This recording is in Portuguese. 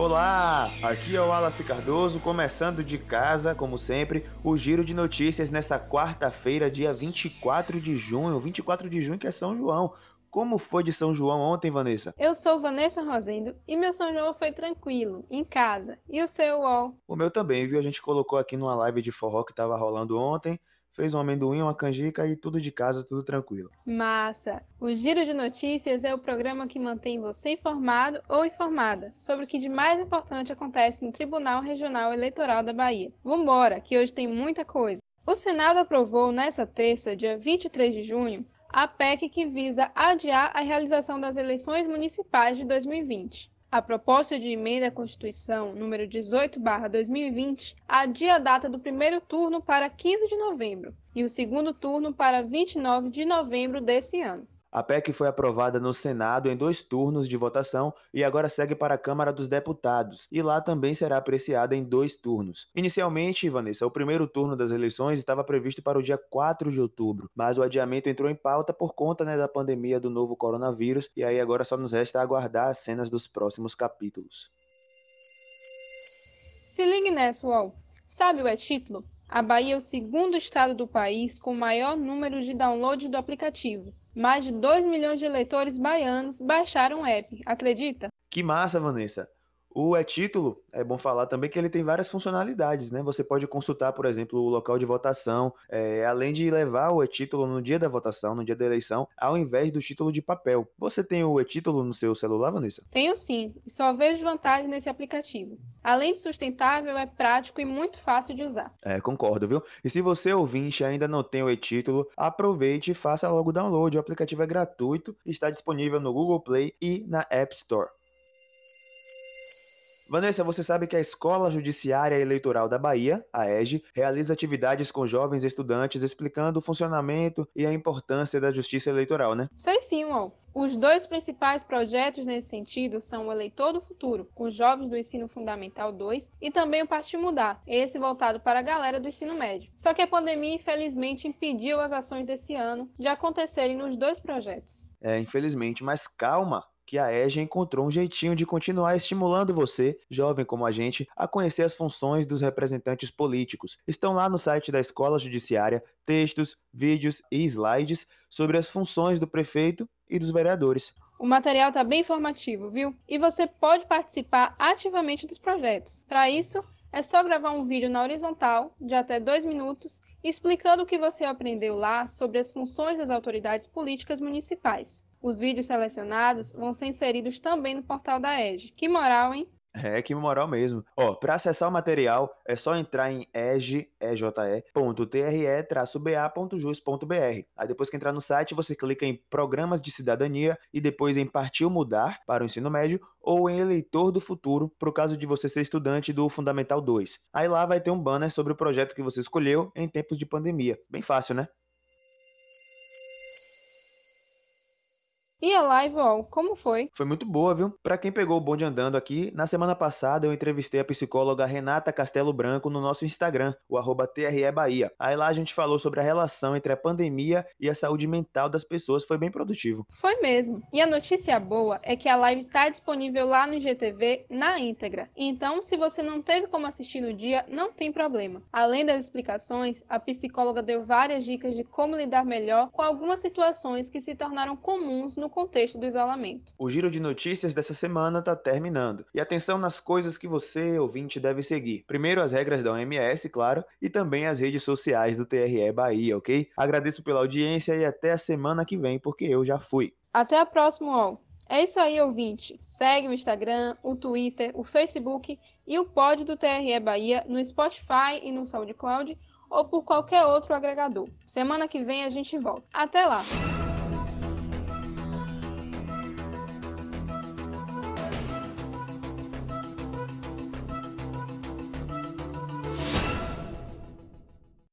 Olá, aqui é o Wallace Cardoso, começando de casa, como sempre, o giro de notícias nessa quarta-feira, dia 24 de junho, 24 de junho que é São João. Como foi de São João ontem, Vanessa? Eu sou Vanessa Rosendo e meu São João foi tranquilo, em casa. E o seu, UOL? O meu também, viu? A gente colocou aqui numa live de forró que tava rolando ontem fez um amendoim, uma canjica e tudo de casa, tudo tranquilo. Massa! O Giro de Notícias é o programa que mantém você informado ou informada sobre o que de mais importante acontece no Tribunal Regional Eleitoral da Bahia. Vambora, que hoje tem muita coisa. O Senado aprovou nesta terça, dia 23 de junho, a PEC que visa adiar a realização das eleições municipais de 2020. A proposta de emenda à Constituição número 18/2020 adia a data do primeiro turno para 15 de novembro e o segundo turno para 29 de novembro desse ano. A PEC foi aprovada no Senado em dois turnos de votação e agora segue para a Câmara dos Deputados, e lá também será apreciada em dois turnos. Inicialmente, Vanessa, o primeiro turno das eleições estava previsto para o dia 4 de outubro, mas o adiamento entrou em pauta por conta né, da pandemia do novo coronavírus, e aí agora só nos resta aguardar as cenas dos próximos capítulos. Se ligue nessa, UOL. Sabe o é-título? A Bahia é o segundo estado do país com maior número de download do aplicativo mais de 2 milhões de eleitores baianos baixaram o app, acredita? Que massa, Vanessa! O e-título, é bom falar também que ele tem várias funcionalidades, né? Você pode consultar, por exemplo, o local de votação, é, além de levar o e-título no dia da votação, no dia da eleição, ao invés do título de papel. Você tem o e-título no seu celular, Vanessa? Tenho sim, e só vejo vantagem nesse aplicativo. Além de sustentável, é prático e muito fácil de usar. É, concordo, viu? E se você ouvinte ainda não tem o e-título, aproveite e faça logo o download. O aplicativo é gratuito e está disponível no Google Play e na App Store. Vanessa, você sabe que a Escola Judiciária Eleitoral da Bahia, a EGE, realiza atividades com jovens estudantes explicando o funcionamento e a importância da justiça eleitoral, né? Sei sim, Wal. Os dois principais projetos nesse sentido são o Eleitor do Futuro, com jovens do Ensino Fundamental 2, e também o Partido Mudar, esse voltado para a galera do ensino médio. Só que a pandemia, infelizmente, impediu as ações desse ano de acontecerem nos dois projetos. É, infelizmente, mas calma, que a EJA encontrou um jeitinho de continuar estimulando você, jovem como a gente, a conhecer as funções dos representantes políticos. Estão lá no site da Escola Judiciária textos, vídeos e slides sobre as funções do prefeito e dos vereadores. O material está bem informativo, viu? E você pode participar ativamente dos projetos. Para isso, é só gravar um vídeo na horizontal de até dois minutos explicando o que você aprendeu lá sobre as funções das autoridades políticas municipais. Os vídeos selecionados vão ser inseridos também no portal da EGE. Que moral, hein? É, que moral mesmo. Ó, para acessar o material é só entrar em ege.tre-ba.jus.br. Aí depois que entrar no site, você clica em Programas de Cidadania e depois em Partiu Mudar para o ensino médio ou em Eleitor do Futuro, para o caso de você ser estudante do Fundamental 2. Aí lá vai ter um banner sobre o projeto que você escolheu em tempos de pandemia. Bem fácil, né? E a live, ó, como foi? Foi muito boa, viu? Para quem pegou o bonde andando aqui, na semana passada eu entrevistei a psicóloga Renata Castelo Branco no nosso Instagram, o arroba TRE Bahia. Aí lá a gente falou sobre a relação entre a pandemia e a saúde mental das pessoas. Foi bem produtivo. Foi mesmo. E a notícia boa é que a live tá disponível lá no IGTV na íntegra. Então, se você não teve como assistir no dia, não tem problema. Além das explicações, a psicóloga deu várias dicas de como lidar melhor com algumas situações que se tornaram comuns no contexto do isolamento. O giro de notícias dessa semana está terminando. E atenção nas coisas que você, ouvinte, deve seguir. Primeiro, as regras da OMS, claro, e também as redes sociais do TRE Bahia, ok? Agradeço pela audiência e até a semana que vem, porque eu já fui. Até a próxima, UOL. É isso aí, ouvinte. Segue o Instagram, o Twitter, o Facebook e o pod do TRE Bahia no Spotify e no SoundCloud ou por qualquer outro agregador. Semana que vem a gente volta. Até lá!